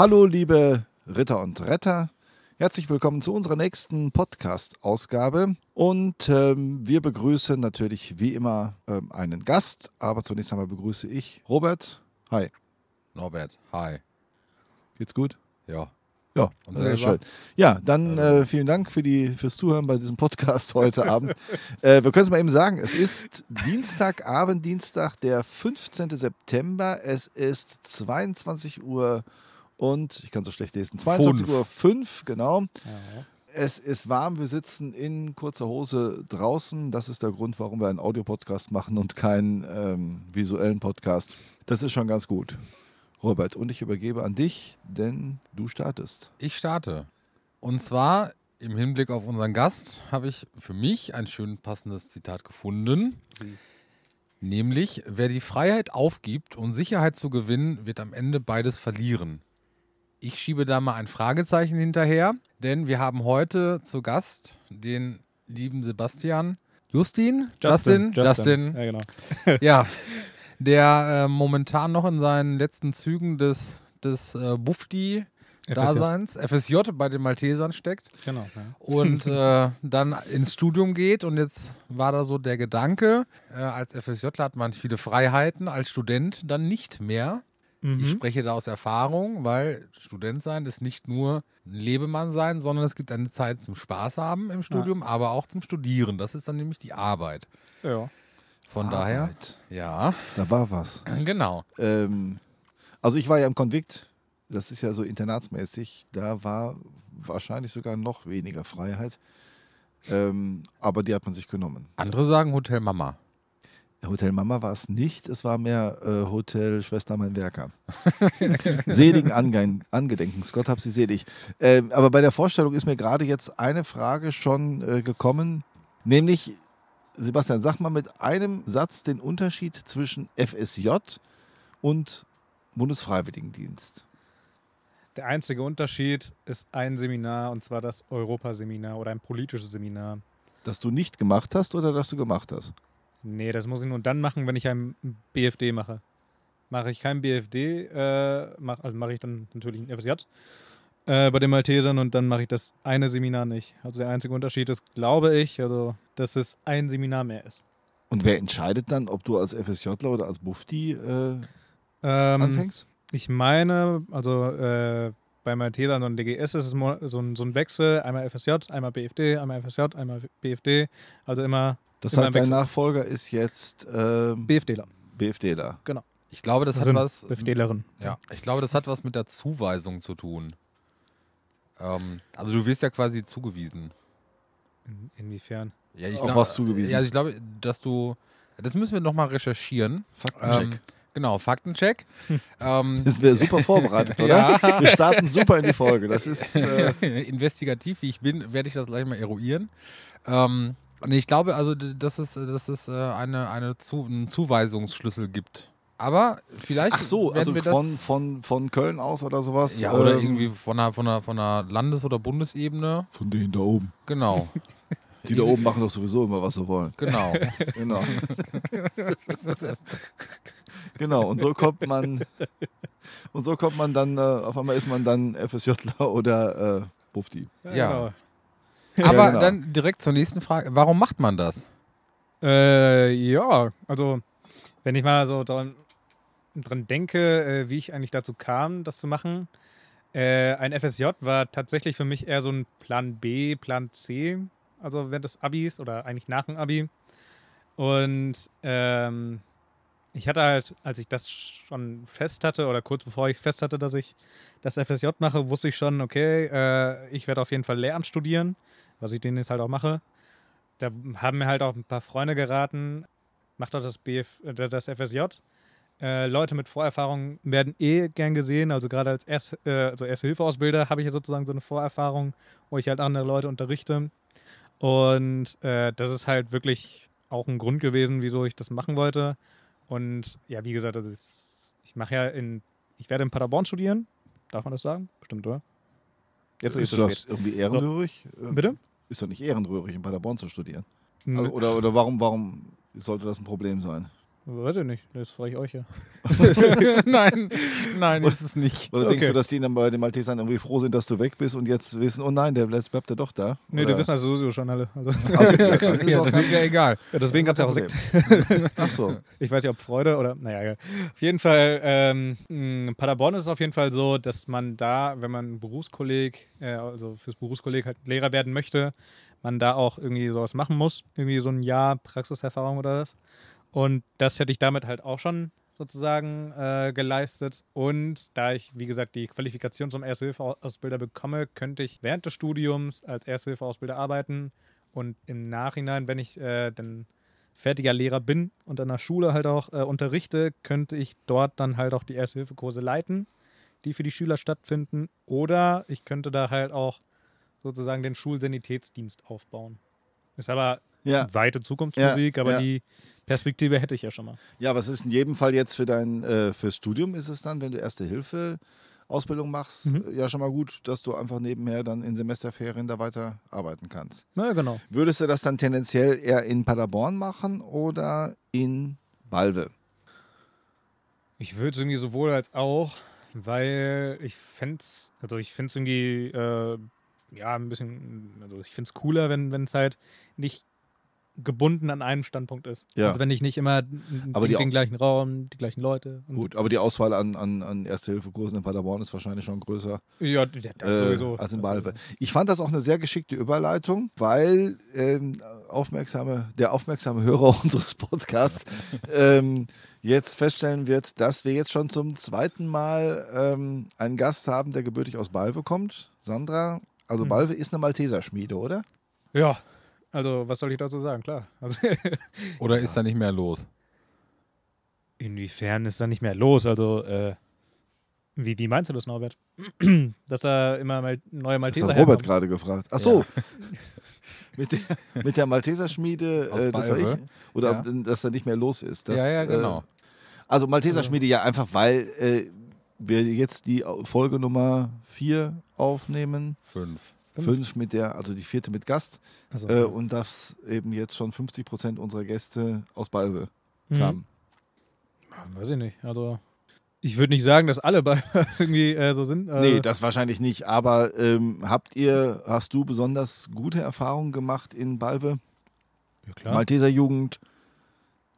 Hallo, liebe Ritter und Retter. Herzlich willkommen zu unserer nächsten Podcast-Ausgabe. Und ähm, wir begrüßen natürlich wie immer ähm, einen Gast. Aber zunächst einmal begrüße ich Robert. Hi. Norbert, hi. Geht's gut? Ja. Ja, Und sehr selber? schön. Ja, dann Also- äh, vielen Dank für die, fürs Zuhören bei diesem Podcast heute Abend. Äh, wir können es mal eben sagen, es ist Dienstagabend, Dienstag, der 15. September. Es ist 22 Uhr und, ich kann so schlecht lesen, 22 Fünf. Uhr 5, genau. Es ist warm, wir sitzen in kurzer Hose draußen. Das ist der Grund, warum wir einen Audiopodcast machen und keinen ähm, visuellen Podcast. Das ist schon ganz gut. Robert, und ich übergebe an dich, denn du startest. Ich starte. Und zwar im Hinblick auf unseren Gast habe ich für mich ein schön passendes Zitat gefunden. Nämlich, wer die Freiheit aufgibt, um Sicherheit zu gewinnen, wird am Ende beides verlieren. Ich schiebe da mal ein Fragezeichen hinterher, denn wir haben heute zu Gast den lieben Sebastian Justin, Justin, Justin, Ja, genau. ja, der äh, momentan noch in seinen letzten Zügen des, des äh, Bufti-Daseins, FSJ bei den Maltesern steckt Genau. Ja. und äh, dann ins Studium geht. Und jetzt war da so der Gedanke, äh, als FSJ hat man viele Freiheiten, als Student dann nicht mehr. Mhm. Ich spreche da aus Erfahrung, weil Student sein ist nicht nur ein Lebemann sein, sondern es gibt eine Zeit zum Spaß haben im Studium, aber auch zum Studieren. Das ist dann nämlich die Arbeit. ja. Von daher, Arbeit. ja, Da war was. genau. Ähm, also ich war ja im Konvikt, das ist ja so internatsmäßig, da war wahrscheinlich sogar noch weniger Freiheit. Ähm, aber die hat man sich genommen. Andere sagen Hotel Mama. Hotel Mama war es nicht, es war mehr äh, Hotel Schwester mein Werker. Seligen Ange Angedenkens, Gott hab sie selig. Ähm, aber bei der Vorstellung ist mir gerade jetzt eine Frage schon äh, gekommen, nämlich, Sebastian, sag mal mit einem Satz den Unterschied zwischen FSJ und Bundesfreiwilligendienst. Der einzige Unterschied ist ein Seminar und zwar das Europaseminar oder ein politisches Seminar. Dass du nicht gemacht hast oder dass du gemacht hast? Nee, das muss ich nur dann machen, wenn ich ein BFD mache. Mache ich kein BFD, äh, mach, also mache ich dann natürlich ein FSJ äh, bei den Maltesern und dann mache ich das eine Seminar nicht. Also der einzige Unterschied ist, glaube ich, also, dass es ein Seminar mehr ist. Und wer entscheidet dann, ob du als FSJler oder als Bufti äh, Ähm, anfängst? Ich meine, also äh, bei Maltesern und DGS ist es so ein, so ein Wechsel, einmal FSJ, einmal BFD, einmal FSJ, einmal BFD, also immer Das heißt, dein. Nachfolger ist jetzt ähm, BFDler, BFDler. Ich glaube, das hat Rin, was. BFDlerin. Ja, ich glaube, das hat was mit der Zuweisung zu tun. Ähm, also du wirst ja quasi zugewiesen. In, inwiefern? Ja, ich Auf glaub- was zugewiesen? Ja, also ich glaube, dass du. Das müssen wir nochmal recherchieren. Faktencheck. Ähm, genau, Faktencheck. ähm, Das wäre super vorbereitet, oder? Wir starten super in die Folge. Das ist. Äh, investigativ, wie ich bin, werde ich das gleich mal eruieren. Ähm, nee, ich glaube also, dass es, dass es äh, eine, eine Zu einen Zuweisungsschlüssel gibt. Aber vielleicht ach so, also wir das von, von, von Köln aus oder sowas? ja, oder ähm, irgendwie von einer, von einer, von einer Landes- oder Bundesebene. Von denen da oben. Genau. Die da oben machen doch sowieso immer, was sie wollen. Genau. Genau. genau, und so kommt man. Und so kommt man dann, äh, auf einmal ist man dann FSJler oder äh, Bufti. Ja. genau. Aber genau. dann direkt zur nächsten Frage. Warum macht man das? Äh, ja, also wenn ich mal so dran, dran denke, äh, wie ich eigentlich dazu kam, das zu machen. Äh, ein FSJ war tatsächlich für mich eher so ein Plan B, Plan C, also während des Abis oder eigentlich nach dem Abi. Und ähm, ich hatte halt, als ich das schon fest hatte oder kurz bevor ich fest hatte, dass ich das FSJ mache, wusste ich schon, okay, äh, ich werde auf jeden Fall Lehramt studieren, was ich den jetzt halt auch mache. Da haben mir halt auch ein paar Freunde geraten, mach doch das, BF, äh, das FSJ. Äh, Leute mit Vorerfahrung werden eh gern gesehen. Also gerade als Erst, äh, also Erste-Hilfe-Ausbilder habe ich ja sozusagen so eine Vorerfahrung, wo ich halt andere Leute unterrichte. Und äh, das ist halt wirklich auch ein Grund gewesen, wieso ich das machen wollte. Und ja, wie gesagt, das ist, ich mache ja in, ich werde in Paderborn studieren. Darf man das sagen? Bestimmt, oder? Jetzt ist ist das irgendwie ehrenrührig? Äh, Bitte? Ist doch nicht ehrenrührig, in Paderborn zu studieren. Also, oder oder warum, warum sollte das ein Problem sein? Weiß ich nicht, das frage ich euch ja. nein, nein, ist es nicht. Oder denkst Okay. du, dass die dann bei den Maltesern irgendwie froh sind, dass du weg bist und jetzt wissen, oh nein, der bleibt er doch da? Nee, Oder? die wissen also sowieso schon alle. Also, Also, ja, ist Ja, ist ja egal. ja, deswegen gab es ja auch Sekt. Ach so. Ich weiß nicht, ob Freude oder. Naja, egal. Auf jeden Fall, ähm, in Paderborn ist es auf jeden Fall so, dass man da, wenn man Berufskolleg, äh, also fürs Berufskolleg halt Lehrer werden möchte, man da auch irgendwie sowas machen muss. Irgendwie so ein Jahr Praxiserfahrung oder was. Und das hätte ich damit halt auch schon sozusagen äh, geleistet. Und da ich, wie gesagt, die Qualifikation zum Erste-Hilfe-Ausbilder bekomme, könnte ich während des Studiums als Erste-Hilfe-Ausbilder arbeiten. Und im Nachhinein, wenn ich äh, dann fertiger Lehrer bin und an der Schule halt auch äh, unterrichte, könnte ich dort dann halt auch die Erste-Hilfe-Kurse leiten, die für die Schüler stattfinden. Oder ich könnte da halt auch sozusagen den Schulsanitätsdienst aufbauen. Ist aber Ja. weite Zukunftsmusik, Ja, aber ja. die Perspektive hätte ich ja schon mal. ja, was ist in jedem Fall jetzt für dein äh, fürs Studium ist es dann, wenn du Erste Hilfe Ausbildung machst, Mhm. ja schon mal gut, dass du einfach nebenher dann in Semesterferien da weiter arbeiten kannst. Na genau. Würdest du das dann tendenziell eher in Paderborn machen oder in Balve? Ich würde es irgendwie sowohl als auch, weil ich fände es, also ich finde es irgendwie, äh, ja, ein bisschen, also ich finde es cooler, wenn es halt nicht gebunden an einem Standpunkt ist. Ja. Also wenn ich nicht immer Aber den, die- den gleichen Raum, die gleichen Leute. Gut, aber die Auswahl an, an, an Erste-Hilfe-Kursen in Paderborn ist wahrscheinlich schon größer Ja, das äh, sowieso. als in Balve. Ich fand das auch eine sehr geschickte Überleitung, weil ähm, aufmerksame, der aufmerksame Hörer unseres Podcasts ähm, jetzt feststellen wird, dass wir jetzt schon zum zweiten Mal ähm, einen Gast haben, der gebürtig aus Balve kommt. Sandra, also Mhm. Balve ist eine Malteserschmiede, oder? Ja, also was soll ich dazu sagen? Klar. Also, Oder ist da nicht mehr los? inwiefern ist da nicht mehr los? Also, äh, wie, wie meinst du das, Norbert? Dass er immer mal neue Das Malteser hat Robert gerade gefragt. Ach so. mit, der, mit der Malteserschmiede, äh, das war ich. Oder Ja. ob- dass da nicht mehr los ist. Das, ja, ja, äh, genau. Also Malteserschmiede ja einfach, weil äh, wir jetzt die Folge Nummer 4 aufnehmen. Fünf. Fünf? Fünf mit der, also die vierte mit Gast. Also, Äh, und dass eben jetzt schon 50 Prozent unserer Gäste aus Balve mhm. kamen. Weiß ich nicht. Also, ich würde nicht sagen, dass alle bei irgendwie äh, so sind. Äh, Nee, das wahrscheinlich nicht. Aber ähm, habt ihr, hast du besonders gute Erfahrungen gemacht in Balve? ja, klar. Malteser Jugend,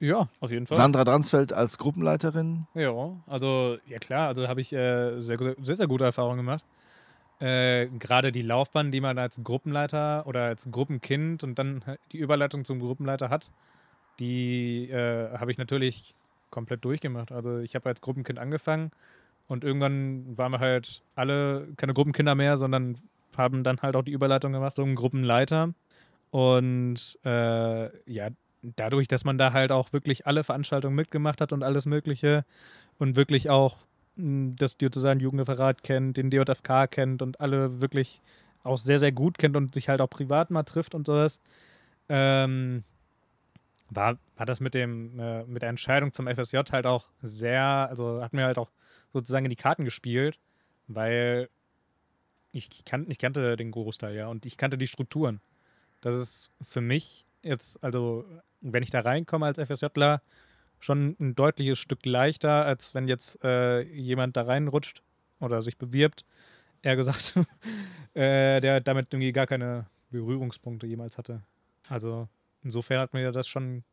ja, auf jeden Fall. Sandra Dransfeld als Gruppenleiterin. Ja, also, ja klar, also habe ich äh, sehr, sehr, sehr gute Erfahrungen gemacht. Äh, Gerade die Laufbahn, die man als Gruppenleiter oder als Gruppenkind und dann die Überleitung zum Gruppenleiter hat, die äh, habe ich natürlich komplett durchgemacht. Also ich habe als Gruppenkind angefangen und irgendwann waren wir halt alle keine Gruppenkinder mehr, sondern haben dann halt auch die Überleitung gemacht zum Gruppenleiter. Und äh, ja, dadurch, dass man da halt auch wirklich alle Veranstaltungen mitgemacht hat und alles Mögliche und wirklich auch das Diözesan Jugendreferat kennt, den DJFK kennt und alle wirklich auch sehr, sehr gut kennt und sich halt auch privat mal trifft und sowas, ähm, war, war das mit dem, äh, mit der Entscheidung zum FSJ halt auch sehr, also hat mir halt auch sozusagen in die Karten gespielt, weil ich, kan ich kannte den Großteil, ja, und ich kannte die Strukturen. Das ist für mich jetzt, also wenn ich da reinkomme als FSJler, schon ein deutliches Stück leichter, als wenn jetzt äh, jemand da reinrutscht oder sich bewirbt, eher gesagt, äh, der damit irgendwie gar keine Berührungspunkte jemals hatte. Also insofern hat mir das schon,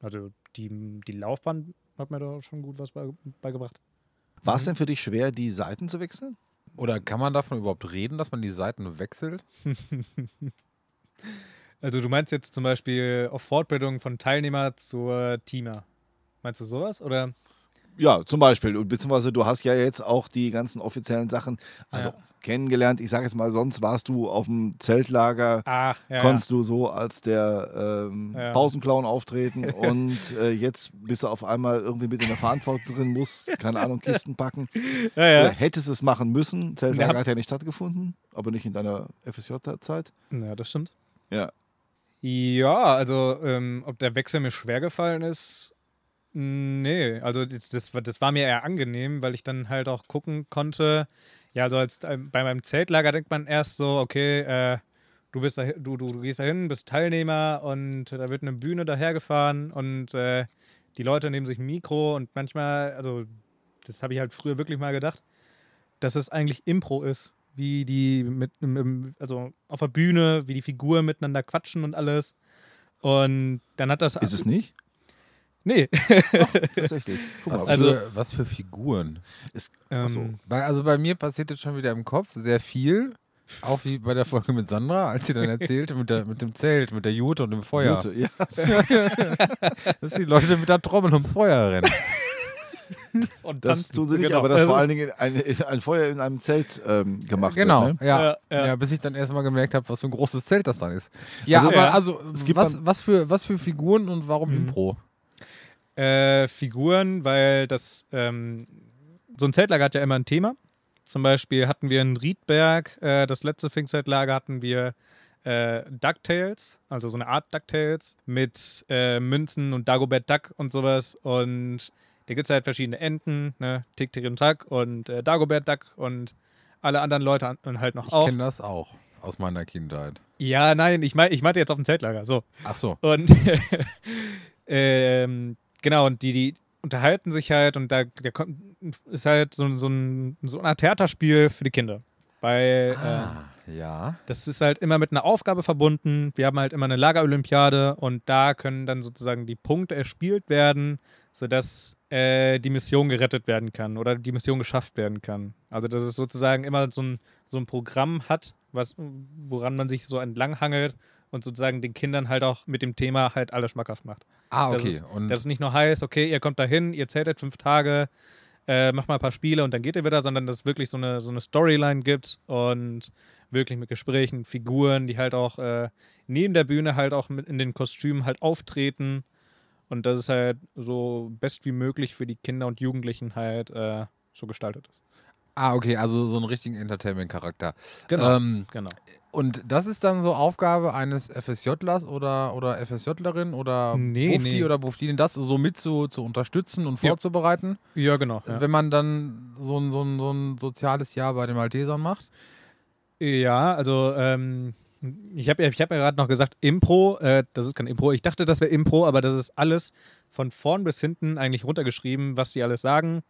also die, die Laufbahn hat mir da schon gut was bei, beigebracht. War Mhm. es denn für dich schwer, die Seiten zu wechseln? Oder kann man davon überhaupt reden, dass man die Seiten wechselt? Also du meinst jetzt zum Beispiel auf Fortbildung von Teilnehmer zur Teamer. Meinst du sowas? Oder? Ja, zum Beispiel. Und Beziehungsweise du hast ja jetzt auch die ganzen offiziellen Sachen also Ja. kennengelernt. Ich sage jetzt mal, sonst warst du auf dem Zeltlager, Ach, ja. konntest du so als der ähm, Ja. Pausenclown auftreten und äh, jetzt bist du auf einmal irgendwie mit in der Verantwortung drin, musst, keine Ahnung, Kisten packen. ja, ja. Hättest es machen müssen. Zeltlager Ja. hat ja nicht stattgefunden, aber nicht in deiner FSJ-Zeit. Ja, das stimmt. Ja. Ja, also ähm, ob der Wechsel mir schwer gefallen ist, nee. Also das, das, war- das war mir eher angenehm, weil ich dann halt auch gucken konnte. Ja, also als ähm, bei meinem Zeltlager denkt man erst so, okay, äh, du bist da, du, du, du gehst dahin, bist Teilnehmer und da wird eine Bühne dahergefahren und äh, die Leute nehmen sich ein Mikro und manchmal, also das habe ich halt früher wirklich mal gedacht, dass es eigentlich Impro ist. Wie die mit, also auf der Bühne, wie die Figuren miteinander quatschen und alles. Und dann hat das. Ist es nicht? Nee. Ach, tatsächlich. Guck Was, mal. Also- für, was für Figuren? Ähm, so. Bei, also bei mir passiert jetzt schon wieder im Kopf sehr viel. Auch wie bei der Folge mit Sandra, als sie dann erzählte mit, der, mit dem Zelt, mit der Jute und dem Feuer. Gute, ja. Dass die Leute mit der Trommel ums Feuer rennen. und Das tun sie nicht, Genau. aber das Also- vor allen Dingen ein, ein Feuer in einem Zelt ähm, gemacht Genau, wird. Ne? ja. Ja, Ja, ja. bis ich dann erstmal gemerkt habe, was für ein großes Zelt das dann ist. Ja, Also- aber Ja. also, Es gibt was, was, für, was für Figuren und warum Mhm. Impro? Äh, Figuren, weil das ähm, so ein Zeltlager hat ja immer ein Thema. Zum Beispiel hatten wir in Riedberg, äh, das letzte Pfingstzeltlager hatten wir äh, DuckTales, also so eine Art DuckTales mit äh, Münzen und Dagobert Duck und sowas. Und da gibt es halt verschiedene Enten, ne? Tick, Tick und Tack und äh, Dagobert Duck und alle anderen Leute und halt noch Ich auch. kenne das auch aus meiner Kindheit. Ja, nein, ich, mein, ich meinte jetzt auf dem Zeltlager. So. Ach so. Und ähm, genau, und die, die unterhalten sich halt und da der kommt, ist halt so, so, ein, so Art Theaterspiel für die Kinder. Weil äh, Ah, ja. das ist halt immer mit einer Aufgabe verbunden. Wir haben halt immer eine Lagerolympiade und da können dann sozusagen die Punkte erspielt werden, sodass äh, die Mission gerettet werden kann oder die Mission geschafft werden kann. Also dass es sozusagen immer so ein, so ein Programm hat, was, woran man sich so entlanghangelt und sozusagen den Kindern halt auch mit dem Thema halt alles schmackhaft macht. Ah, Das okay. ist- und Dass es nicht nur heißt, okay, ihr kommt da hin, ihr zeltet fünf Tage, äh, macht mal ein paar Spiele und dann geht ihr wieder, sondern dass es wirklich so eine, so eine Storyline gibt und wirklich mit Gesprächen, Figuren, die halt auch äh, neben der Bühne halt auch mit in den Kostümen halt auftreten und dass es halt so best wie möglich für die Kinder und Jugendlichen halt äh, so gestaltet ist. Ah, okay, also so einen richtigen Entertainment-Charakter. Genau. Ähm, genau. und das ist dann so Aufgabe eines FSJlers oder, oder FSJlerin oder Nee, Bufdi nee. oder Bufdinin, das so mit zu, zu unterstützen und Ja. vorzubereiten, Ja, genau. Ja. wenn man dann so ein, so, ein, so ein soziales Jahr bei den Maltesern macht? Ja, also ähm, ich habe ich hab ja gerade noch gesagt, Impro, äh, das ist kein Impro. Ich dachte, das wäre Impro, aber das ist alles von vorn bis hinten eigentlich runtergeschrieben, was die alles sagen.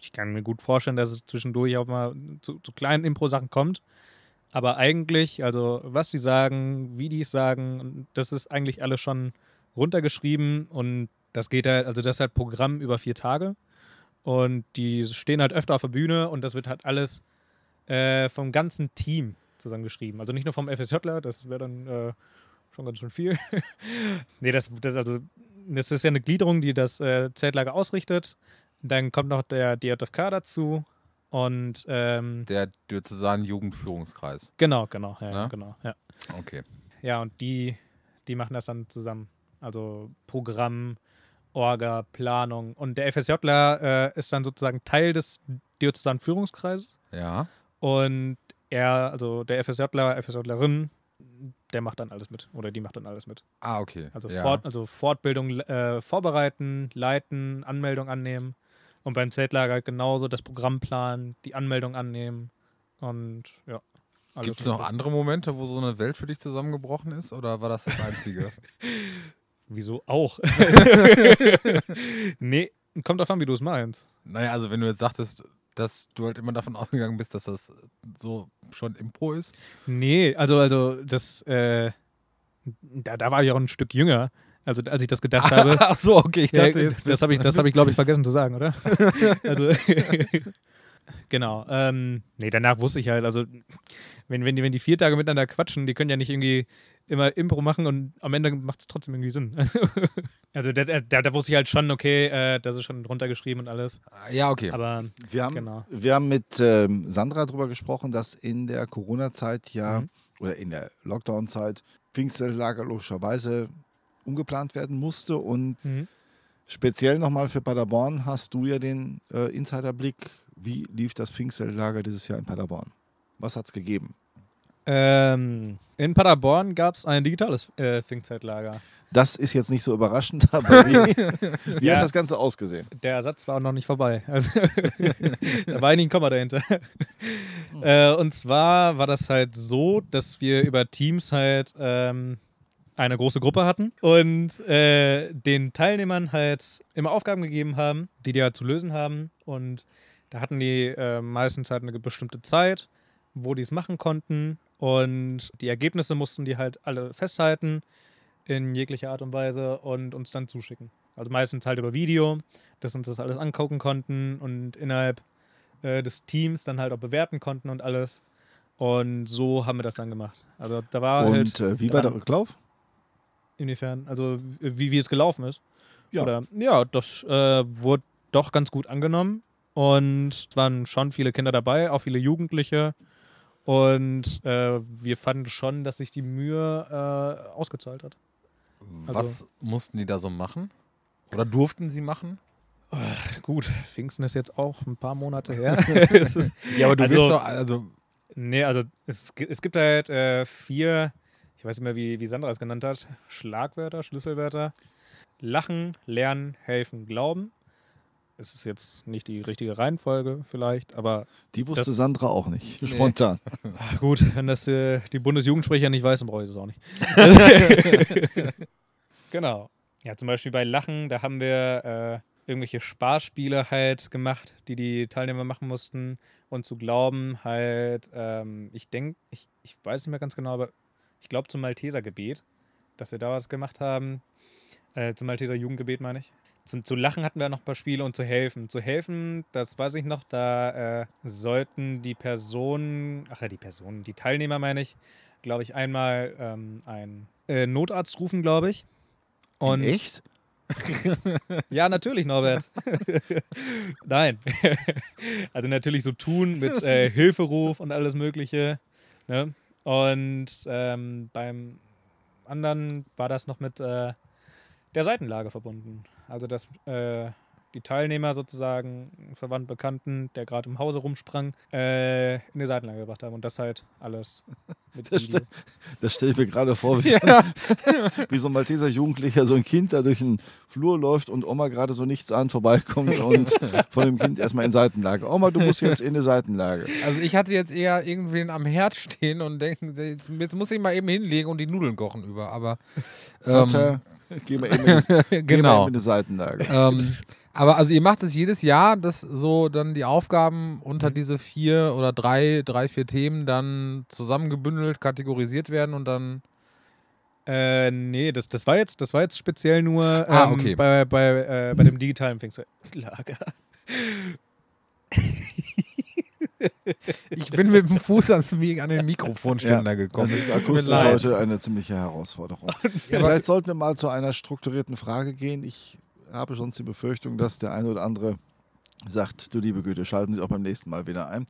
Ich kann mir gut vorstellen, dass es zwischendurch auch mal zu, zu kleinen Impro-Sachen kommt. Aber eigentlich, also was sie sagen, wie die es sagen, das ist eigentlich alles schon runtergeschrieben und das geht halt, also das ist halt Programm über vier Tage. Und die stehen halt öfter auf der Bühne und das wird halt alles äh, vom ganzen Team zusammengeschrieben. Also nicht nur vom FSJler, das wäre dann äh, schon ganz schön viel. nee, das, das, also, das ist ja eine Gliederung, die das äh, Zeltlager ausrichtet. Dann kommt noch der DJFK dazu. Und ähm, Der Diözesan Jugendführungskreis. genau, genau, ja, Na? genau. Ja. Okay. ja, und die, die machen das dann zusammen. Also Programm, Orga, Planung. Und der FSJler äh, ist dann sozusagen Teil des Diözesan Führungskreises. Ja. Und er, also der FSJler, FSJlerin, der macht dann alles mit. Oder die macht dann alles mit. Ah, okay. Also, ja. Fort, also Fortbildung äh, vorbereiten, leiten, Anmeldung annehmen. Und beim Zeltlager genauso das Programm planen, die Anmeldung annehmen. Und ja. Gibt es noch mit- andere Momente, wo so eine Welt für dich zusammengebrochen ist? Oder war das das Einzige? Wieso auch? nee, kommt davon, wie du es meinst. naja, also wenn du jetzt sagtest, dass du halt immer davon ausgegangen bist, dass das so schon Impro ist. Nee, also, also das, äh, da, da war ich auch ein Stück jünger, also als ich das gedacht habe. Ach so, okay. Ich dachte, Ja, jetzt das habe ich, hab ich glaube ich, vergessen zu sagen, oder? also, genau. Ähm, nee, danach wusste ich halt, also, wenn, wenn, die, wenn die vier Tage miteinander quatschen, die können ja nicht irgendwie immer Impro machen und am Ende macht es trotzdem irgendwie Sinn. also, da, da, da wusste ich halt schon, okay, äh, das ist schon runtergeschrieben und alles. Ja, okay. Aber Wir haben, Genau. wir haben mit ähm, Sandra darüber gesprochen, dass in der Corona-Zeit ja Mhm. oder in der Lockdown-Zeit Pfingstlager logischerweise umgeplant werden musste und Mhm. speziell nochmal für Paderborn hast du ja den äh, Insiderblick. Wie lief das Pfingstlager dieses Jahr in Paderborn? Was hat es gegeben? ähm, in Paderborn gab es ein digitales äh, Pfingstzeitlager. Das ist jetzt nicht so überraschend, aber wie, wie Ja. hat das Ganze ausgesehen? Der Ersatz war auch noch nicht vorbei. Also, da war eigentlich ein Komma dahinter. äh, und zwar war das halt so, dass wir über Teams halt ähm, eine große Gruppe hatten und äh, den Teilnehmern halt immer Aufgaben gegeben haben, die die halt zu lösen haben. Und da hatten die äh, meistens halt eine bestimmte Zeit, wo die es machen konnten. Und die Ergebnisse mussten die halt alle festhalten in jeglicher Art und Weise und uns dann zuschicken. Also meistens halt über Video, dass uns das alles angucken konnten und innerhalb äh, des Teams dann halt auch bewerten konnten und alles. Und so haben wir das dann gemacht. Also da war Und halt. äh, wie war der Rücklauf? Inwiefern? Also wie, wie es gelaufen ist? Ja. Oder, ja, das äh, wurde doch ganz gut angenommen. Und es waren schon viele Kinder dabei, auch viele Jugendliche. Und äh, wir fanden schon, dass sich die Mühe äh, ausgezahlt hat. Was mussten die da so machen? Oder durften sie machen? Gut, Pfingsten ist jetzt auch ein paar Monate her. Ist- Ja, aber du Also- bist doch, also Nee, also es, es gibt halt äh, vier, ich weiß nicht mehr, wie, wie Sandra es genannt hat, Schlagwörter, Schlüsselwörter. Lachen, lernen, helfen, glauben. Es ist jetzt nicht die richtige Reihenfolge vielleicht, aber Die wusste Sandra auch nicht. Spontan. ach gut, wenn das äh, die Bundesjugendsprecher nicht weiß, dann brauche ich das auch nicht. genau. Ja, zum Beispiel bei Lachen, da haben wir äh, irgendwelche Sparspiele halt gemacht, die die Teilnehmer machen mussten. Und zu glauben halt, ähm, ich denke, ich, ich weiß nicht mehr ganz genau, aber ich glaube zum Malteser Gebet, dass wir da was gemacht haben. Äh, zum Malteser Jugendgebet meine ich. Zum, zu lachen hatten wir noch ein paar Spiele und zu helfen. Zu helfen, das weiß ich noch, da äh, sollten die Personen, ach ja, die Personen, die Teilnehmer meine ich, glaube ich, einmal ähm, einen äh, Notarzt rufen, glaube ich. Und Echt? ja, natürlich, Norbert. Nein. also natürlich so tun mit äh, Hilferuf und alles Mögliche. Ne? Und ähm, beim anderen war das noch mit äh, der Seitenlage verbunden. Also dass äh, die Teilnehmer sozusagen, Verwandten, Bekannten, der gerade im Hause rumsprang, äh, in die Seitenlage gebracht haben. Und das halt alles mit Das Video. Das stelle ich mir gerade vor, wie, ja. wie so ein Malteser Jugendlicher, so ein Kind da durch den Flur läuft und Oma gerade so nichts an vorbeikommt und von dem Kind erstmal in Seitenlage. Oma, du musst jetzt in eine Seitenlage. Also ich hatte jetzt eher irgendwen am Herd stehen und denken, jetzt, jetzt muss ich mal eben hinlegen und die Nudeln kochen über. Aber ähm, Vater, geh mal eben in, eben genau. in eine Seitenlage. ähm, aber also ihr macht es jedes Jahr, dass so dann die Aufgaben unter diese vier oder drei, drei, vier Themen dann zusammengebündelt, kategorisiert werden und dann. Äh, nee, das, das, war jetzt, das war jetzt speziell nur ähm, Ah, okay. bei, bei, äh, bei dem digitalen Pfingstlager. Ich bin mit dem Fuß ans, an den Mikrofonständer gekommen. Das ist akustisch heute eine ziemliche Herausforderung. Vielleicht sollten wir mal zu einer strukturierten Frage gehen. Ich habe sonst die Befürchtung, dass der eine oder andere sagt, du liebe Güte, schalten Sie auch beim nächsten Mal wieder ein.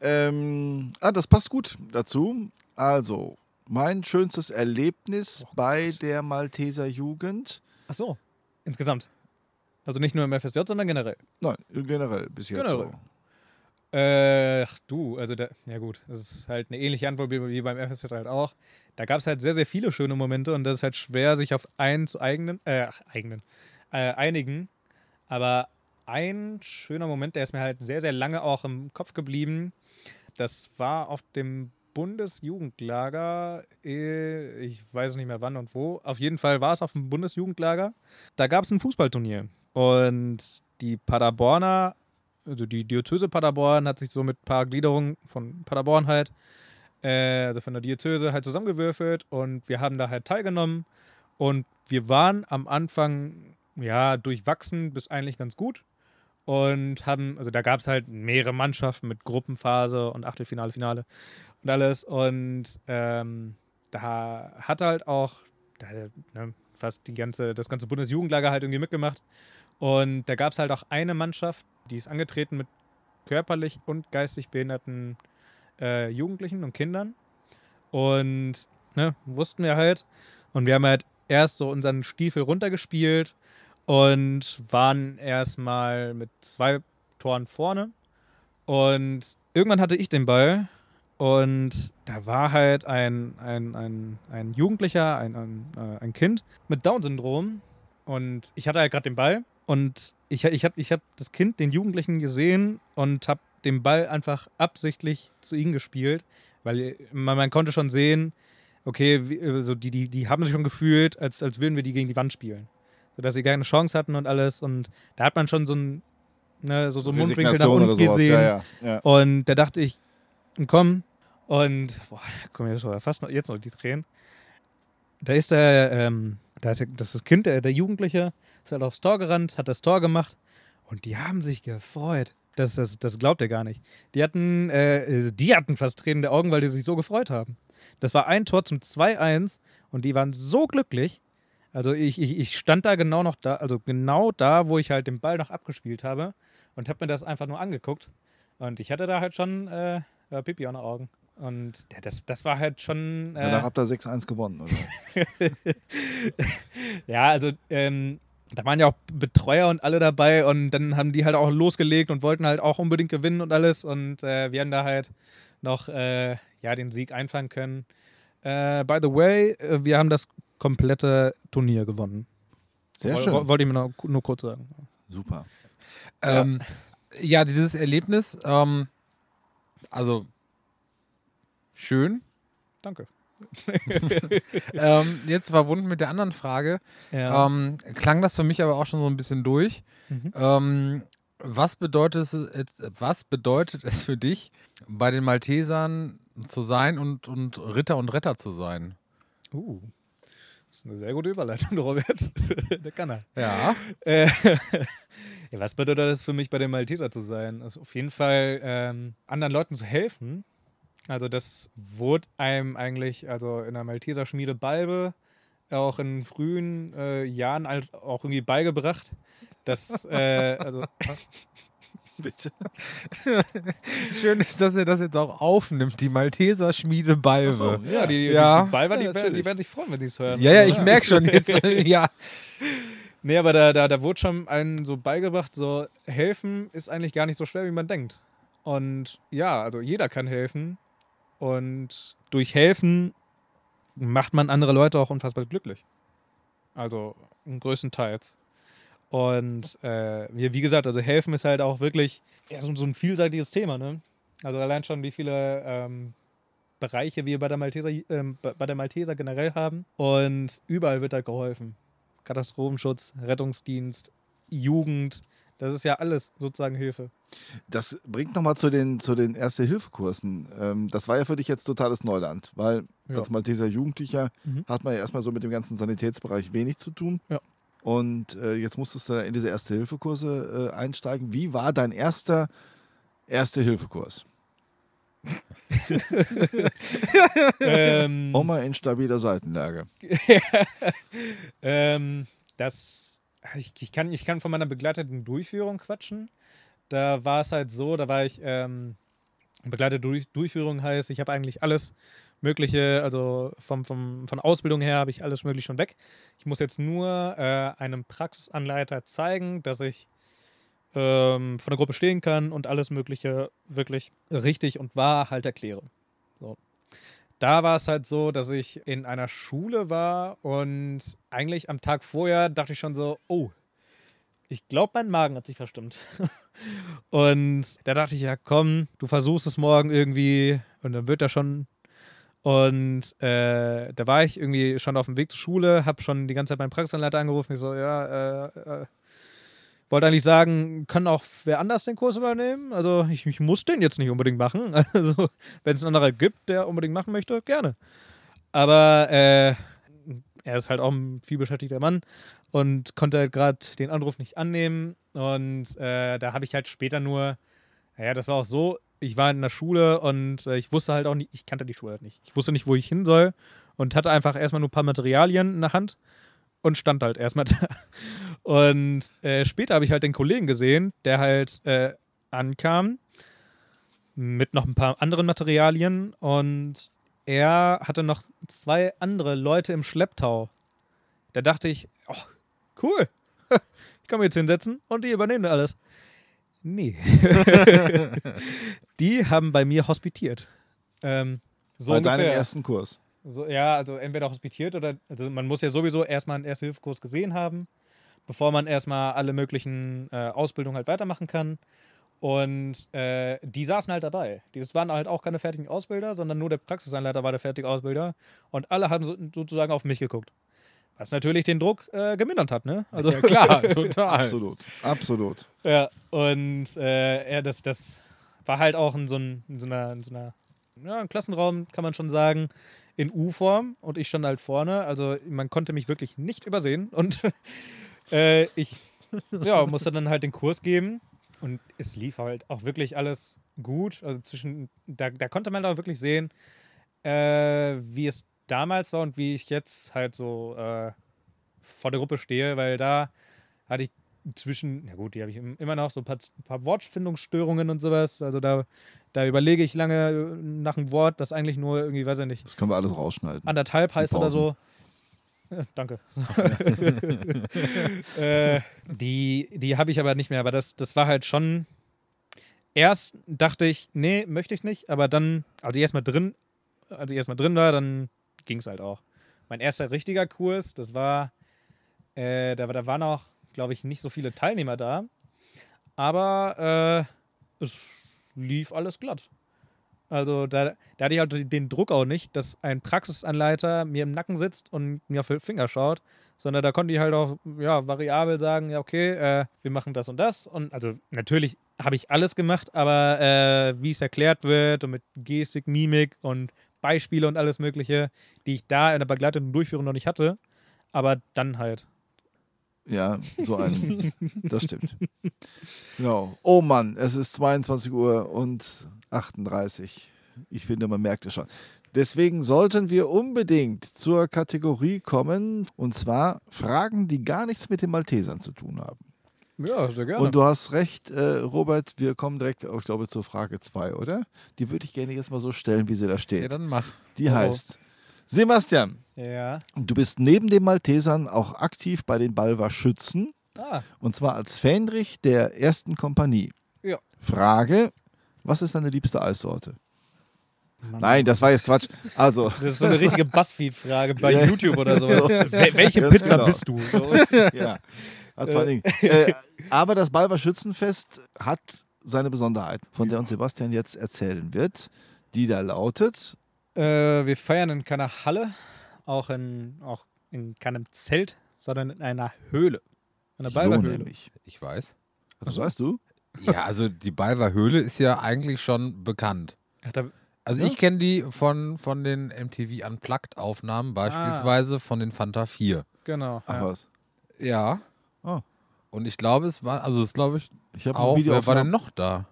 Ähm, ah, das passt gut dazu. Also, mein schönstes Erlebnis bei der Malteser Jugend. Ach so, insgesamt. Also nicht nur im FSJ, sondern generell. Nein, generell bis jetzt Generell. so. Äh, ach du, also da, ja gut, das ist halt eine ähnliche Antwort wie, wie beim FSJ halt auch. Da gab es halt sehr, sehr viele schöne Momente und das ist halt schwer, sich auf einen zu eigenen, äh, ach, eigenen, äh, einigen. Aber ein schöner Moment, der ist mir halt sehr, sehr lange auch im Kopf geblieben. Das war auf dem Bundesjugendlager, äh, ich weiß nicht mehr wann und wo. Auf jeden Fall war es auf dem Bundesjugendlager. Da gab es ein Fußballturnier. Und die Paderborner, also die Diözese Paderborn hat sich so mit ein paar Gliederungen von Paderborn halt, äh, also von der Diözese halt zusammengewürfelt und wir haben da halt teilgenommen. Und wir waren am Anfang, ja, durchwachsen bis eigentlich ganz gut. Und haben, also da gab es halt mehrere Mannschaften mit Gruppenphase und Achtelfinale, Finale und alles. Und ähm, da hat halt auch da, ne, fast die ganze, das ganze Bundesjugendlager halt irgendwie mitgemacht. Und da gab es halt auch eine Mannschaft, die ist angetreten mit körperlich und geistig behinderten äh, Jugendlichen und Kindern. Und ne, wussten wir halt. Und wir haben halt erst so unseren Stiefel runtergespielt und waren erstmal mit zwei Toren vorne. Und irgendwann hatte ich den Ball und da war halt ein, ein, ein, ein Jugendlicher, ein, ein, äh, ein Kind mit Down-Syndrom. Und ich hatte halt gerade den Ball und ich, ich habe ich hab das Kind, den Jugendlichen gesehen und habe den Ball einfach absichtlich zu ihm gespielt, weil man, man konnte schon sehen, okay, äh, so die, die, die haben sich schon gefühlt, als, als würden wir die gegen die Wand spielen. Sodass sie keine Chance hatten und alles. Und da hat man schon so ein, ne, so, so einen Mundwinkel nach unten gesehen. Ja, ja, ja. Und da dachte ich, komm. Und boah, komm jetzt schon fast noch, jetzt noch die Tränen. Da ist der, ähm, da ist ja, das ist das Kind, der, der Jugendliche, ist halt aufs Tor gerannt, hat das Tor gemacht und die haben sich gefreut. Das, das, das glaubt er gar nicht. Die hatten, äh, die hatten fast Tränen der Augen, weil die sich so gefreut haben. Das war ein Tor zum 2-1 und die waren so glücklich. Also ich, ich, ich stand da genau noch da, also genau da, wo ich halt den Ball noch abgespielt habe und habe mir das einfach nur angeguckt. Und ich hatte da halt schon äh, Pipi an den Augen. Und ja, das, das war halt schon. Danach Äh, habt ihr 6-1 gewonnen, oder? ja, also ähm, da waren ja auch Betreuer und alle dabei und dann haben die halt auch losgelegt und wollten halt auch unbedingt gewinnen und alles. Und äh, wir haben da halt noch äh, ja, den Sieg einfahren können. Äh, by the way, äh, wir haben das komplette Turnier gewonnen. Sehr Woll- schön. woll- Wollte ich mir noch, nur kurz sagen. Super. Ähm, ja, dieses Erlebnis, ähm, also schön. Danke. ähm, jetzt verbunden mit der anderen Frage, Ja. ähm, klang das für mich aber auch schon so ein bisschen durch. Mhm. Ähm, was, bedeutet es, äh, was bedeutet es für dich, bei den Maltesern zu sein und, und Ritter und Retter zu sein? Uh, das ist eine sehr gute Überleitung, Robert. Der kann er. Ja. Äh, ja, was bedeutet das für mich, bei den Malteser zu sein? Also auf jeden Fall ähm, anderen Leuten zu helfen. Also das wurde einem eigentlich, also in der Malteser Schmiede Balbe, auch in frühen äh, Jahren halt auch irgendwie beigebracht, dass, äh, also, Bitte. Schön ist, dass er das jetzt auch aufnimmt, die Malteser Schmiede Balve. so, ja, die, Ja. die, die Balber, die, Ja, werden- die natürlich. werden sich freuen, wenn sie es hören. Ja, ja, ich merke schon jetzt. ja. Nee, aber da, da, da wurde schon einen so beigebracht, so helfen ist eigentlich gar nicht so schwer, wie man denkt. Und ja, also jeder kann helfen. Und durch helfen macht man andere Leute auch unfassbar glücklich. Also größtenteils. Und äh, wie gesagt, also helfen ist halt auch wirklich ja, so, so ein vielseitiges Thema. Ne? Also allein schon, wie viele ähm, Bereiche wir bei der, Malteser, bei bei der Malteser generell haben. Und überall wird halt geholfen. Katastrophenschutz, Rettungsdienst, Jugend, das ist ja alles sozusagen Hilfe. Das bringt nochmal zu den, zu den Erste-Hilfe-Kursen. Ähm, das war ja für dich jetzt totales Neuland, weil Ja. als Malteser Jugendlicher Mhm. hat man ja erstmal so mit dem ganzen Sanitätsbereich wenig zu tun. Ja. Und äh, jetzt musstest du in diese Erste-Hilfe-Kurse äh, einsteigen. Wie war dein erster Erste-Hilfe-Kurs? ähm, Oma in stabiler Seitenlage. ähm, das, ich, ich, kann, ich kann von meiner begleiteten Durchführung quatschen. Da war es halt so, da war ich, ähm, begleitete Durch, Durchführung heißt, ich habe eigentlich alles Mögliche, also vom, vom, von Ausbildung her habe ich alles Mögliche schon weg. Ich muss jetzt nur äh, einem Praxisanleiter zeigen, dass ich ähm, von der Gruppe stehen kann und alles Mögliche wirklich richtig und wahr halt erkläre. So. Da war es halt so, dass ich in einer Schule war und eigentlich am Tag vorher dachte ich schon so, oh, ich glaube, mein Magen hat sich verstimmt. und da dachte ich, ja, komm, du versuchst es morgen irgendwie und dann wird er schon. Und äh, da war ich irgendwie schon auf dem Weg zur Schule, habe schon die ganze Zeit meinen Praxisanleiter angerufen. Ich so, ja, äh, äh, wollte eigentlich sagen, kann auch wer anders den Kurs übernehmen. Also ich, ich muss den jetzt nicht unbedingt machen. Also wenn es einen anderen gibt, der unbedingt machen möchte, gerne. Aber äh, er ist halt auch ein vielbeschäftigter Mann und konnte halt gerade den Anruf nicht annehmen. Und äh, da habe ich halt später nur, naja, das war auch so, ich war in der Schule und äh, ich wusste halt auch nicht, ich kannte die Schule halt nicht. Ich wusste nicht, wo ich hin soll und hatte einfach erstmal nur ein paar Materialien in der Hand und stand halt erstmal da. Und äh, später habe ich halt den Kollegen gesehen, der halt äh, ankam mit noch ein paar anderen Materialien und er hatte noch zwei andere Leute im Schlepptau. Da dachte ich, oh, cool, ich kann mich jetzt hinsetzen und die übernehmen alles. Nee. die haben bei mir hospitiert. Ähm, so Bei deinem ersten Kurs. So, ja, also entweder hospitiert oder, also man muss ja sowieso erstmal einen Erste-Hilfe-Kurs gesehen haben, bevor man erstmal alle möglichen äh, Ausbildungen halt weitermachen kann. Und äh, die saßen halt dabei. Das waren halt auch keine fertigen Ausbilder, sondern nur der Praxisanleiter war der fertige Ausbilder. Und alle haben so, sozusagen auf mich geguckt. Was natürlich den Druck äh, gemindert hat, ne? Also ja, klar, total. Absolut, absolut. Ja, und äh, ja, das, das war halt auch in so, ein, in so einer, in so einer ja, ein Klassenraum, kann man schon sagen, in U-Form und ich stand halt vorne. Also man konnte mich wirklich nicht übersehen und äh, ich ja, musste dann halt den Kurs geben und es lief halt auch wirklich alles gut. Also zwischen, da, da konnte man da wirklich sehen, äh, wie es damals war und wie ich jetzt halt so äh, vor der Gruppe stehe, weil da hatte ich zwischen, na gut, die habe ich immer noch so ein paar, ein paar, Wortfindungsstörungen und sowas. Also da, da überlege ich lange nach einem Wort, das eigentlich nur irgendwie, weiß ich nicht. Das können wir alles rausschneiden. Anderthalb heißt oder so. Ja, danke. äh, die die habe ich aber nicht mehr, aber das, das war halt schon. Erst dachte ich, nee, möchte ich nicht, aber dann, als ich erstmal drin, als ich erstmal drin war, dann ging es halt auch. Mein erster richtiger Kurs, das war, äh, da, da waren auch, glaube ich, nicht so viele Teilnehmer da, aber äh, es lief alles glatt. Also da, da hatte ich halt den Druck auch nicht, dass ein Praxisanleiter mir im Nacken sitzt und mir auf den Finger schaut, sondern da konnte ich halt auch ja, variabel sagen, ja okay, äh, wir machen das und das. Und also natürlich habe ich alles gemacht, aber äh, wie es erklärt wird und mit Gestik, Mimik und Beispiele und alles Mögliche, die ich da in der Begleitung und Durchführung noch nicht hatte, aber dann halt. Ja, so ein. das stimmt. Genau. Oh Mann, es ist 22 Uhr und 38. Ich finde, man merkt es schon. Deswegen sollten wir unbedingt zur Kategorie kommen, und zwar Fragen, die gar nichts mit den Maltesern zu tun haben. Ja, sehr gerne. Und du hast recht, äh, Robert, wir kommen direkt, ich glaube, zur Frage 2, oder? Die würde ich gerne jetzt mal so stellen, wie sie da steht. Ja, dann mach. Die oh. heißt, Sebastian, ja. du bist neben den Maltesern auch aktiv bei den Balver Schützen. Ah. Und zwar als Fähnrich der ersten Kompanie. Ja. Frage, was ist deine liebste Eissorte? Mann. Nein, das war jetzt Quatsch. Also, das ist so eine richtige Buzzfeed-Frage bei ja. YouTube oder so. so. Welche Pizza genau. bist du? So. Ja, hat äh. äh, aber das Balver Schützenfest hat seine Besonderheit, von der uns Sebastian jetzt erzählen wird, die da lautet: äh, Wir feiern in keiner Halle, auch in, auch in keinem Zelt, sondern in einer Höhle. In einer Balverhöhle. So ich weiß. Das weißt du? Ja, also die Balver Höhle ist ja eigentlich schon bekannt. Also ja? ich kenne die von, von den MTV Unplugged-Aufnahmen, beispielsweise ah. von den Fanta 4. Genau. Ach ja. was. Ja. Oh. Und ich glaube, es war, also es glaube ich, ich auch, wer war denn noch da?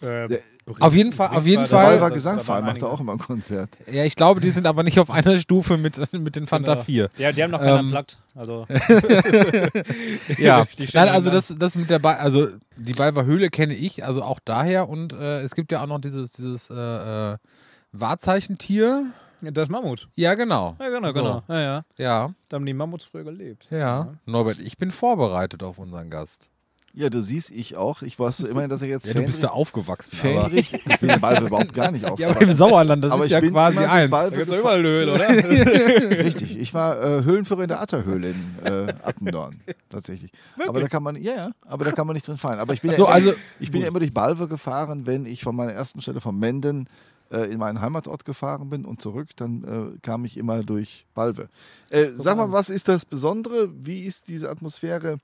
Äh, auf jeden Fall, auf jeden der Fall. Der Balver Gesangverein macht auch immer ein Konzert. Ja, ich glaube, die sind aber nicht auf einer Stufe mit, mit den Fanta genau. 4. Ja, die haben noch keinen ähm, Unplugged. Also. ja, Nein, also das, das mit der ba also die Balver Höhle kenne ich, also auch daher und äh, es gibt ja auch noch dieses, dieses äh, äh, Wahrzeichentier. Das Mammut. Ja, genau. Ja, genau, so. genau. Ja, ja. ja. Da haben die Mammuts früher gelebt. Ja. ja. Norbert, ich bin vorbereitet auf unseren Gast. Ja, du siehst, ich auch. Ich wusste immerhin, dass er jetzt. ja, du bist da aufgewachsen. Fähnrich. ich bin im Balve überhaupt gar nicht aufgewachsen. Ja, aber im Sauerland, das aber ist ja quasi eins. Da gibt es überall Höhlen, oder? Richtig. Ich war äh, Höhlenführer in der Atterhöhle in äh, Attendorn. Tatsächlich. Wirklich? Aber da kann man, ja, ja, aber da kann man nicht drin fahren. Aber ich bin, ja, so, immer, also, ich bin ja immer durch Balve gefahren, wenn ich von meiner ersten Stelle von Menden äh, in meinen Heimatort gefahren bin und zurück, dann äh, kam ich immer durch Balve. Äh, sag mal, was ist das Besondere? Wie ist diese Atmosphäre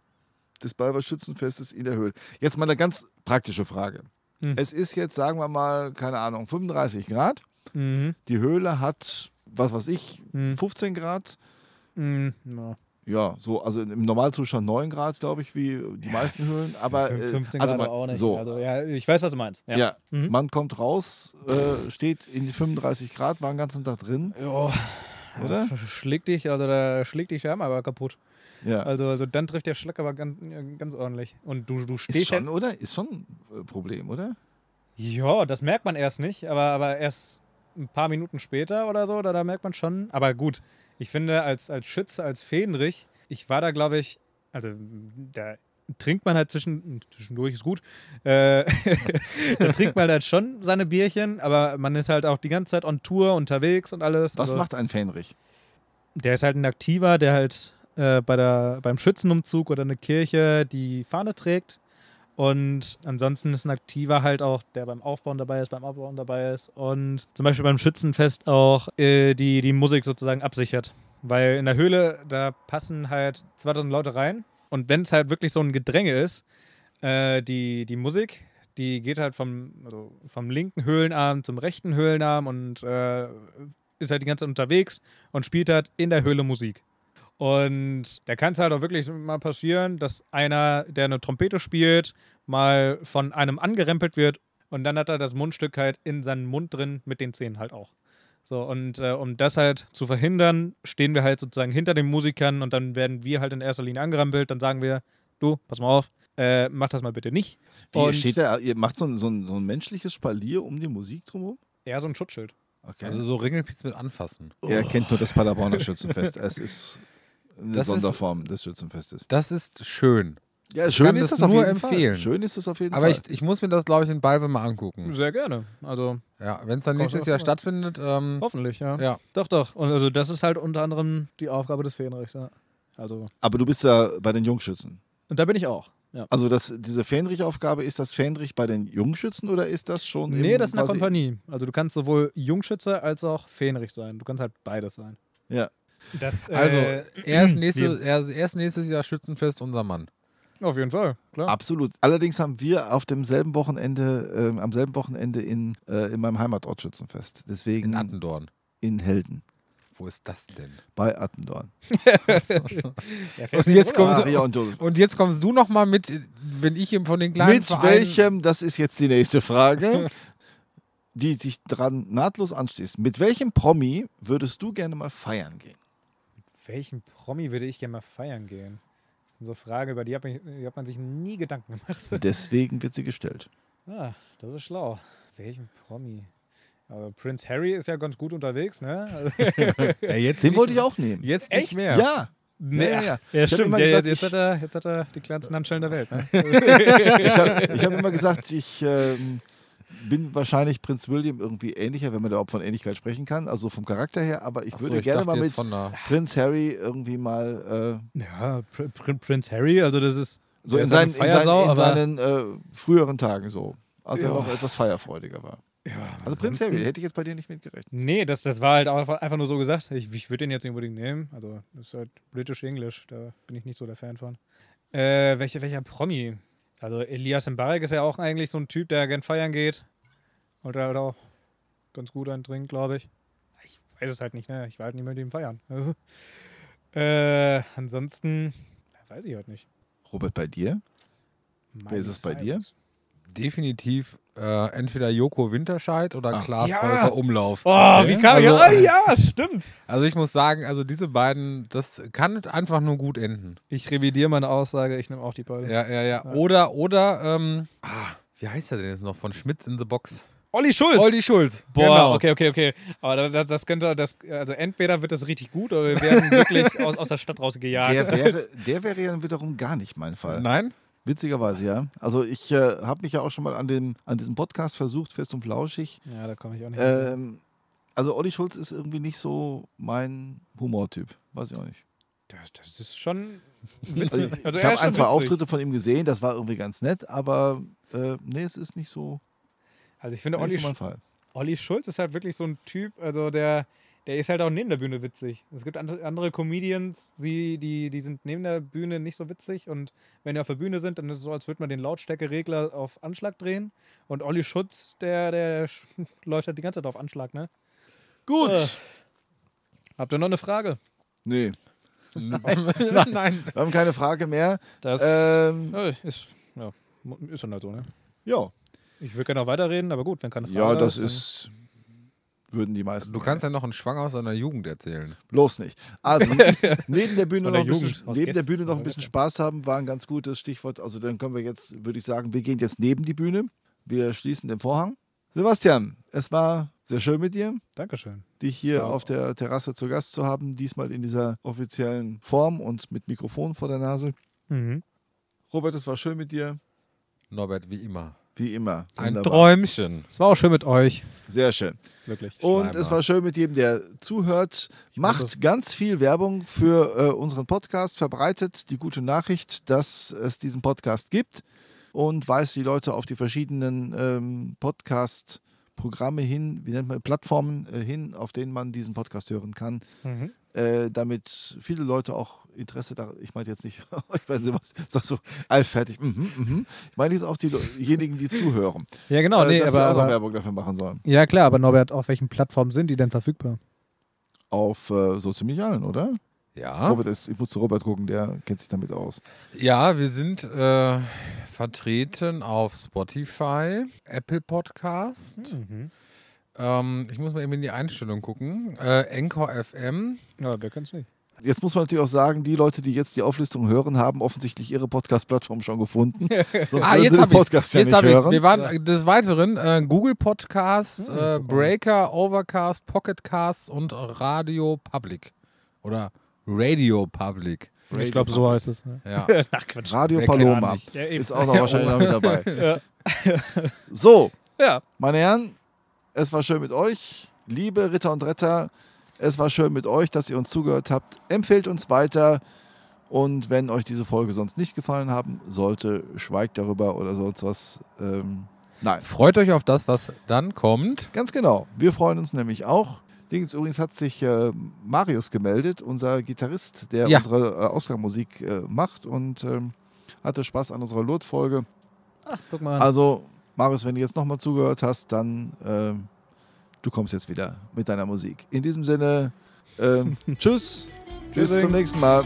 des Balver Schützenfestes in der Höhle. Jetzt mal eine ganz praktische Frage. Mhm. Es ist jetzt, sagen wir mal, keine Ahnung, 35 Grad. Mhm. Die Höhle hat, was weiß ich, mhm. 15 Grad. Mhm. Ja. Ja, so, also im Normalzustand 9 Grad, glaube ich, wie die ja, meisten Höhlen. Aber 15 äh, also Grad auch nicht. So. Also, ja, ich weiß, was du meinst. Ja, ja mhm. man kommt raus, äh, steht in die 35 Grad, war den ganzen Tag drin. Ja, oder? Schlägt dich, also da schlägt dich Wärme aber kaputt. Ja. Also, also dann trifft der Schlag aber ganz, ganz ordentlich. Und du, du stehst. Ist schon, oder? Ist schon ein Problem, oder? Ja, das merkt man erst nicht, aber, aber erst ein paar Minuten später oder so, da, da merkt man schon. Aber gut, ich finde, als, als Schütze, als Fähnrich, ich war da, glaube ich, also da trinkt man halt zwischen, zwischendurch ist gut, äh, da trinkt man halt schon seine Bierchen, aber man ist halt auch die ganze Zeit on Tour unterwegs und alles. Was also, macht ein Fähnrich? Der ist halt ein Aktiver, der halt äh, bei der, beim Schützenumzug oder eine Kirche die Fahne trägt Und ansonsten ist ein Aktiver halt auch, der beim Aufbauen dabei ist, beim Abbauen dabei ist und zum Beispiel beim Schützenfest auch äh, die, die Musik sozusagen absichert. Weil in der Höhle, da passen halt 2000 Leute rein. Und wenn es halt wirklich so ein Gedränge ist, äh, die, die Musik, die geht halt vom, also vom linken Höhlenarm zum rechten Höhlenarm und äh, ist halt die ganze Zeit unterwegs und spielt halt in der Höhle Musik. Und da kann es halt auch wirklich mal passieren, dass einer, der eine Trompete spielt, mal von einem angerempelt wird und dann hat er das Mundstück halt in seinem Mund drin mit den Zähnen halt auch. So, und äh, um das halt zu verhindern, stehen wir halt sozusagen hinter den Musikern und dann werden wir halt in erster Linie angerempelt. Dann sagen wir, du, pass mal auf, äh, mach das mal bitte nicht. Wie, Und- steht da, ihr macht so ein, so, ein, so ein menschliches Spalier um die Musik drumherum? Eher so ein Schutzschild. Okay. Also so Ringelpiez mit anfassen. er kennt nur das Paderborner Schützenfest. Es ist eine Das ist- Sonderform des Schützenfestes. Das ist schön. Ja, schön kann ist das das auf jeden Fall. empfehlen. Schön ist es auf jeden Aber Fall. ich, ich muss mir das, glaube ich, in Balve mal angucken. Sehr gerne. Also Ja, wenn es dann nächstes Jahr stattfindet, ähm, hoffentlich, ja. ja. Doch, doch. Und also das ist halt unter anderem die Aufgabe des Fähnrichs. Ja. Also, Aber du bist ja bei den Jungschützen. und da bin ich auch. Ja. Also das, diese Fähnrich-Aufgabe, ist das Fähnrich bei den Jungschützen oder ist das schon Nee, das ist eine Kompanie. Also du kannst sowohl Jungschütze als auch Fähnrich sein. Du kannst halt beides sein. Ja. Das, Also, äh, er, ist nächste, wir- er ist erst nächstes Jahr Schützenfest unser Mann. auf jeden Fall, klar. Absolut. Allerdings haben wir auf demselben Wochenende, ähm, am selben Wochenende in, äh, in meinem Heimatort Schützenfest. Deswegen In Attendorn. in Helden. Wo ist das denn? Bei Attendorn. Ja, Und jetzt kommst Maria und. Und jetzt kommst du noch mal mit, wenn ich ihm von den kleinen Mit Vereinen- welchem, das ist jetzt die nächste Frage, die sich dran nahtlos anschließt. Mit welchem Promi würdest du gerne mal feiern gehen? Welchen Promi würde ich gerne mal feiern gehen? Das ist so eine Frage, über die hat, mich, die hat man sich nie Gedanken gemacht. Deswegen wird sie gestellt. Ah, das ist schlau. Welchen Promi? Aber Prince Harry ist ja ganz gut unterwegs, ne? Also, Ja, jetzt Den wollte ich auch nehmen. Jetzt Echt? nicht mehr. Ja. nee, ja, ja. ja, stimmt. gesagt, jetzt, hat er, jetzt hat er die kleinsten Handschellen der Welt. Ne? Ich habe hab immer gesagt, ich ähm, bin wahrscheinlich Prinz William irgendwie ähnlicher, wenn man da überhaupt von Ähnlichkeit sprechen kann, also vom Charakter her, aber ich so, würde ich gerne mal mit Prinz Harry irgendwie mal äh, Ja, Pr Pr Prince Harry, also das ist. so in seinen, eine in seinen, in seinen äh, früheren Tagen so, als er Ja. noch etwas feierfreudiger war. Ja, Also Prinz Harry, hätte ich jetzt bei dir nicht mitgerechnet. Nee, das, das war halt auch einfach nur so gesagt. Ich, ich würde den jetzt nicht unbedingt nehmen. Also, das ist halt British English. Da bin ich nicht so der Fan von. Äh, welcher, welcher Promi? Also, Elias Mbarek ist ja auch eigentlich so ein Typ, der gern feiern geht. Und der halt auch ganz gut eintrinkt, glaube ich. Ich weiß es halt nicht, ne? Ich war halt nicht mit ihm feiern. Also, äh, ansonsten, weiß ich halt nicht. Robert, bei dir? Wer ist es bei dir? definitiv äh, entweder Joko Winterscheid oder Ah. Klaas Ja. Häufer Umlauf. Oh, wie kam Also- ja, ja, stimmt. Also ich muss sagen, also diese beiden, das kann einfach nur gut enden. Ich revidiere meine Aussage, ich nehme auch die beiden. Ja, ja, ja. Oder, oder, ähm, ah, wie heißt er denn jetzt noch? Von Schmitz in the Box. Olli Schulz! Olli Schulz. Boah, genau. okay, okay, okay. Aber da- das, das könnte, das, also entweder wird das richtig gut oder wir werden wirklich aus, aus der Stadt rausgejagt. Der wäre, der wäre ja wiederum gar nicht mein Fall. Nein? Witzigerweise, ja. Also ich äh, habe mich ja auch schon mal an, dem, an diesem Podcast versucht, fest und flauschig. Ja, da komme ich auch nicht. Ähm, also Olli Schulz ist irgendwie nicht so mein Humortyp. Weiß ich auch nicht. das, das ist schon Also, witzig. Also, ich er habe ein, zwei. Auftritte von ihm gesehen, das war irgendwie ganz nett, aber äh, nee, es ist nicht so, Also ich finde, Olli, so Sch-. Olli Schulz ist halt wirklich so ein Typ, also der, der ist halt auch neben der Bühne witzig. Es gibt andere, Comedians, die, die, die sind neben der Bühne nicht so witzig und wenn die auf der Bühne sind, dann ist es so, als würde man den Lautstärkeregler auf Anschlag drehen. Und Olli Schulz, der, der läuft halt die ganze Zeit auf Anschlag, ne? Gut. Äh. Habt ihr noch eine Frage? Nee, Nein. wir haben keine Frage mehr. Das Ähm, Ja, ist, ja, ist dann halt so, ne? ja. Ich würde gerne noch weiterreden, aber gut, wenn keine Frage ja, da das dann- ist, würden die meisten. Du kannst ja noch einen Schwang aus deiner Jugend erzählen. Bloß nicht. Also, neben der Bühne, noch ein, bisschen, neben der. Bühne noch ein bisschen Spaß haben, war ein ganz gutes Stichwort. Also, dann können wir jetzt, würde ich sagen, wir gehen jetzt neben die Bühne. Wir schließen den Vorhang. Sebastian, es war sehr schön mit dir, Dankeschön. dich hier auf der Terrasse zu Gast zu haben. Diesmal in dieser offiziellen Form und mit Mikrofon vor der Nase. Mhm. Robert, es war schön mit dir, Norbert, wie immer. Wie immer. Ein Wunderbar. Träumchen. Es war auch schön mit euch, Sehr schön. wirklich. Und es war schön mit jedem, der zuhört. Macht ganz viel Werbung für äh, unseren Podcast, verbreitet die gute Nachricht, dass es diesen Podcast gibt. und weist die Leute auf die verschiedenen ähm, Podcast-Programme hin, wie nennt man, Plattformen äh, hin, auf denen man diesen Podcast hören kann, Mhm. Äh, damit viele Leute auch Interesse da, ich meine jetzt nicht, ich meine, was, sag so, allfertig, mhm, mhm. ich meine jetzt auch die- diejenigen, die zuhören, Ja, genau. äh, nee, dass sie aber, auch noch aber, Werbung dafür machen sollen. ja, klar, aber Norbert, auf welchen Plattformen sind die denn verfügbar? Auf äh, so ziemlich allen, oder? Ja. Robert ist, ich muss zu Robert gucken, der kennt sich damit aus. Ja, wir sind äh, vertreten auf Spotify, Apple Podcast. Mhm. Ähm, ich muss mal eben in die Einstellung gucken. Äh, Anchor FM. Ja, wer kann es nicht? Jetzt muss man natürlich auch sagen, die Leute, die jetzt die Auflistung hören, haben offensichtlich ihre Podcast-Plattform schon gefunden. Sonst Ah, jetzt habe ich Podcast ja Jetzt nicht habe ich hören. Wir waren des Weiteren äh, Google Podcast, Hm, äh. Breaker, Overcast, Pocket Cast und Radio Public. Oder Radio Public. Ich glaube, so heißt es. Ne? Ja. Ach, Quatsch. Radio Wer kennt's Paloma? Ja, ist auch noch wahrscheinlich noch mit dabei. Ja. So, ja. meine Herren, es war schön mit euch. Liebe Ritter und Retter, es war schön mit euch, dass ihr uns zugehört habt. Empfehlt uns weiter. Und wenn euch diese Folge sonst nicht gefallen haben sollte, schweigt darüber oder sonst was. Ähm, nein. Freut euch auf das, was dann kommt. Ganz genau. Wir freuen uns nämlich auch. Dings übrigens hat sich äh, Marius gemeldet, unser Gitarrist, der Ja. unsere äh, Ausgangsmusik äh, macht und ähm, hatte Spaß an unserer Lot-Folge. Ach, guck mal. Also, Marius, wenn du jetzt nochmal zugehört hast, dann ähm, du kommst jetzt wieder mit deiner Musik. In diesem Sinne, ähm, tschüss. Bis zum nächsten Mal.